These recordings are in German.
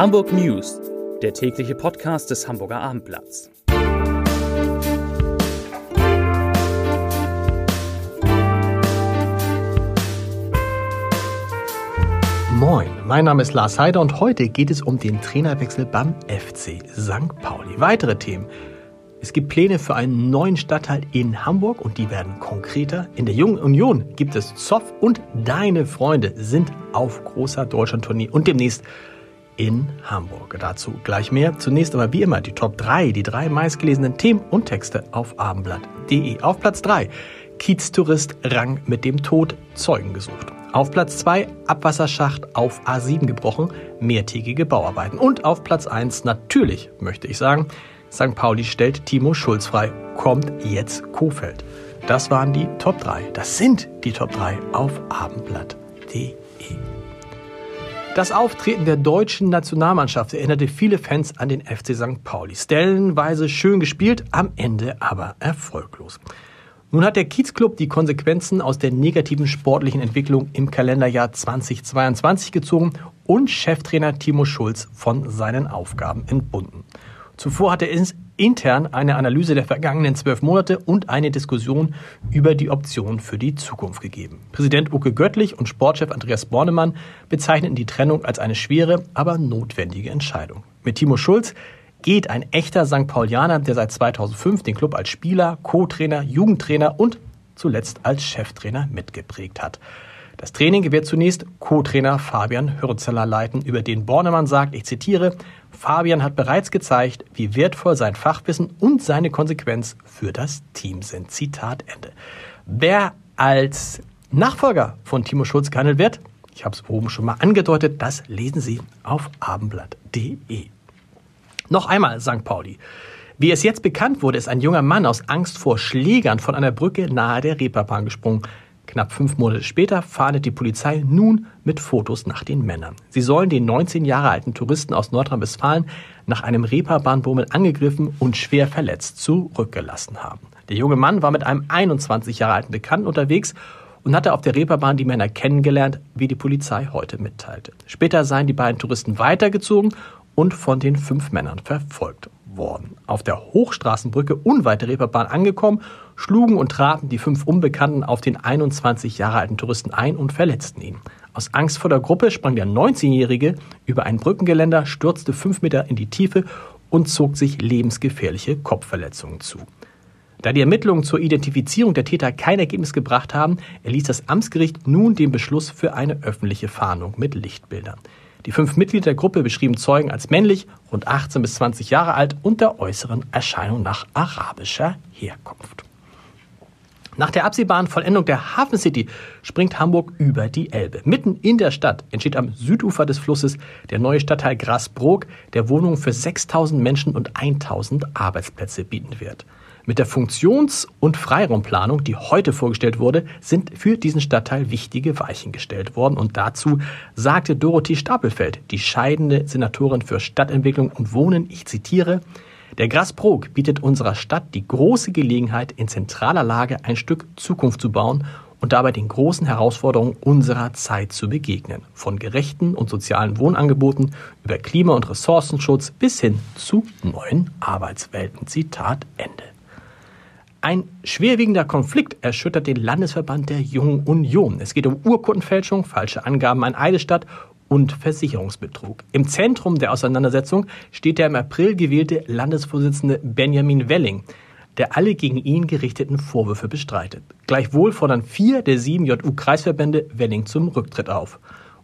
Hamburg News, der tägliche Podcast des Hamburger Abendblatts. Moin, mein Name ist Lars Heider und heute geht es um den Trainerwechsel beim FC St. Pauli. Weitere Themen. Es gibt Pläne für einen neuen Stadtteil in Hamburg und die werden konkreter. In der Jungen Union gibt es Zoff und deine Freunde sind auf großer Deutschlandtournee und demnächst in Hamburg. Dazu gleich mehr. Zunächst aber wie immer die Top 3, die drei meistgelesenen Themen und Texte auf abendblatt.de. Auf Platz 3 Kieztourist Rang mit dem Tod Zeugen gesucht. Auf Platz 2 Abwasserschacht auf A7 gebrochen, mehrtägige Bauarbeiten. Und auf Platz 1 natürlich, möchte ich sagen, St. Pauli stellt Timo Schulz frei, kommt jetzt Kofeld. Das waren die Top 3. Das sind die Top 3 auf abendblatt.de. Das Auftreten der deutschen Nationalmannschaft erinnerte viele Fans an den FC St. Pauli. Stellenweise schön gespielt, am Ende aber erfolglos. Nun hat der Kiezclub die Konsequenzen aus der negativen sportlichen Entwicklung im Kalenderjahr 2022 gezogen und Cheftrainer Timo Schulz von seinen Aufgaben entbunden. Zuvor hatte intern eine Analyse der vergangenen zwölf Monate und eine Diskussion über die Optionen für die Zukunft gegeben. Präsident Uke Göttlich und Sportchef Andreas Bornemann bezeichneten die Trennung als eine schwere, aber notwendige Entscheidung. Mit Timo Schulz geht ein echter St. Paulianer, der seit 2005 den Club als Spieler, Co-Trainer, Jugendtrainer und zuletzt als Cheftrainer mitgeprägt hat. Das Training wird zunächst Co-Trainer Fabian Hürzeler leiten, über den Bornemann sagt, ich zitiere, Fabian hat bereits gezeigt, wie wertvoll sein Fachwissen und seine Konsequenz für das Team sind. Zitat Ende. Wer als Nachfolger von Timo Schulz gehandelt wird, ich habe es oben schon mal angedeutet, das lesen Sie auf abendblatt.de. Noch einmal St. Pauli. Wie es jetzt bekannt wurde, ist ein junger Mann aus Angst vor Schlägern von einer Brücke nahe der Reeperbahn gesprungen. Knapp fünf Monate später fahndet die Polizei nun mit Fotos nach den Männern. Sie sollen den 19 Jahre alten Touristen aus Nordrhein-Westfalen nach einem Reeperbahnbummel angegriffen und schwer verletzt zurückgelassen haben. Der junge Mann war mit einem 21 Jahre alten Bekannten unterwegs und hatte auf der Reeperbahn die Männer kennengelernt, wie die Polizei heute mitteilte. Später seien die beiden Touristen weitergezogen und von den fünf Männern verfolgt worden. Auf der Hochstraßenbrücke unweit der Reeperbahn angekommen, schlugen und traten die fünf Unbekannten auf den 21 Jahre alten Touristen ein und verletzten ihn. Aus Angst vor der Gruppe sprang der 19-Jährige über ein Brückengeländer, stürzte fünf Meter in die Tiefe und zog sich lebensgefährliche Kopfverletzungen zu. Da die Ermittlungen zur Identifizierung der Täter kein Ergebnis gebracht haben, erließ das Amtsgericht nun den Beschluss für eine öffentliche Fahndung mit Lichtbildern. Die fünf Mitglieder der Gruppe beschrieben Zeugen als männlich, rund 18 bis 20 Jahre alt und der äußeren Erscheinung nach arabischer Herkunft. Nach der absehbaren Vollendung der Hafen City springt Hamburg über die Elbe. Mitten in der Stadt entsteht am Südufer des Flusses der neue Stadtteil Grasbrook, der Wohnungen für 6000 Menschen und 1000 Arbeitsplätze bieten wird. Mit der Funktions- und Freiraumplanung, die heute vorgestellt wurde, sind für diesen Stadtteil wichtige Weichen gestellt worden. Und dazu sagte Dorothee Stapelfeld, die scheidende Senatorin für Stadtentwicklung und Wohnen, ich zitiere, der Grasbrook bietet unserer Stadt die große Gelegenheit, in zentraler Lage ein Stück Zukunft zu bauen und dabei den großen Herausforderungen unserer Zeit zu begegnen. Von gerechten und sozialen Wohnangeboten über Klima- und Ressourcenschutz bis hin zu neuen Arbeitswelten. Zitat Ende. Ein schwerwiegender Konflikt erschüttert den Landesverband der Jungen Union. Es geht um Urkundenfälschung, falsche Angaben an Eidesstadt und Versicherungsbetrug. Im Zentrum der Auseinandersetzung steht der im April gewählte Landesvorsitzende Benjamin Welling, der alle gegen ihn gerichteten Vorwürfe bestreitet. Gleichwohl fordern vier der sieben JU-Kreisverbände Welling zum Rücktritt auf.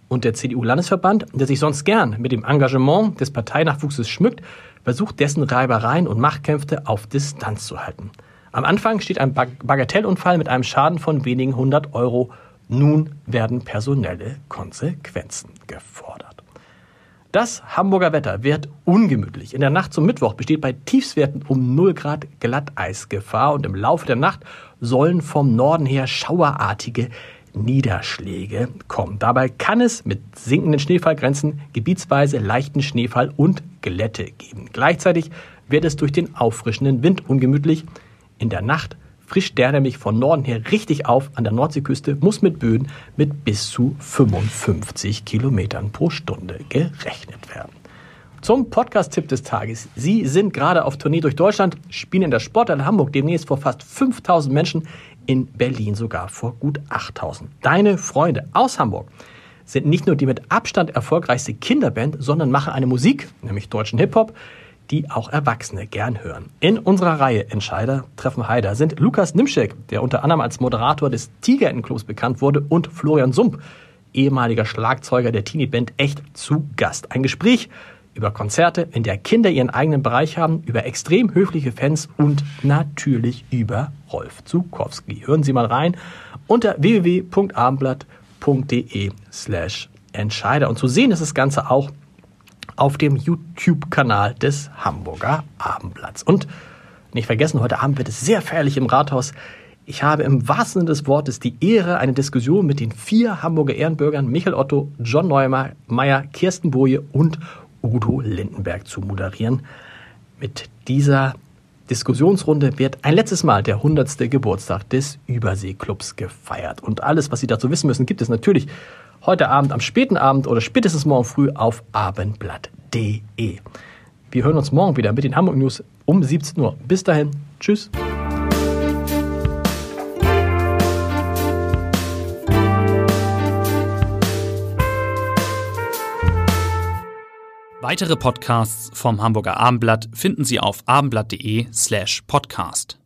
Und der CDU-Landesverband, der sich sonst gern mit dem Engagement des Parteinachwuchses schmückt, versucht dessen Reibereien und Machtkämpfe auf Distanz zu halten. Am Anfang steht ein Bagatellunfall mit einem Schaden von wenigen hundert Euro nun werden personelle Konsequenzen gefordert. Das Hamburger Wetter wird ungemütlich. In der Nacht zum Mittwoch besteht bei Tiefswerten um 0 Grad Glatteisgefahr und im Laufe der Nacht sollen vom Norden her schauerartige Niederschläge kommen. Dabei kann es mit sinkenden Schneefallgrenzen gebietsweise leichten Schneefall und Glätte geben. Gleichzeitig wird es durch den auffrischenden Wind ungemütlich. In der Nacht frischt der nämlich von Norden her richtig auf an der Nordseeküste, muss mit Böen mit bis zu 55 Kilometern pro Stunde gerechnet werden. zum Podcast-Tipp des Tages. Sie sind gerade auf Tournee durch Deutschland, spielen in der Sporthalle Hamburg demnächst vor fast 5000 Menschen, in Berlin sogar vor gut 8000. Deine Freunde aus Hamburg sind nicht nur die mit Abstand erfolgreichste Kinderband, sondern machen eine Musik, nämlich deutschen Hip-Hop, die auch Erwachsene gern hören. In unserer Reihe Entscheider treffen Heider sind Lukas Nimschek, der unter anderem als Moderator des Tigerentenclubs bekannt wurde, und Florian Sump, ehemaliger Schlagzeuger der Teenie-Band Echt, zu Gast. Ein Gespräch über Konzerte, in der Kinder ihren eigenen Bereich haben, über extrem höfliche Fans und natürlich über Rolf Zukowski. Hören Sie mal rein unter www.abendblatt.de slash Entscheider. Und zu sehen ist das Ganze auch auf dem YouTube-Kanal des Hamburger Abendblatts. Und nicht vergessen, heute Abend wird es sehr feierlich im Rathaus. Ich habe im wahrsten Sinne des Wortes die Ehre, eine Diskussion mit den vier Hamburger Ehrenbürgern Michael Otto, John Neumeier, Kirsten Boje und Udo Lindenberg zu moderieren. Mit dieser Diskussionsrunde wird ein letztes Mal der 100. Geburtstag des Überseeklubs gefeiert. Und alles, was Sie dazu wissen müssen, gibt es natürlich heute Abend, am späten Abend oder spätestens morgen früh auf abendblatt.de. Wir hören uns morgen wieder mit den Hamburg News um 17 Uhr. Bis dahin, tschüss. Weitere Podcasts vom Hamburger Abendblatt finden Sie auf abendblatt.de slash podcast.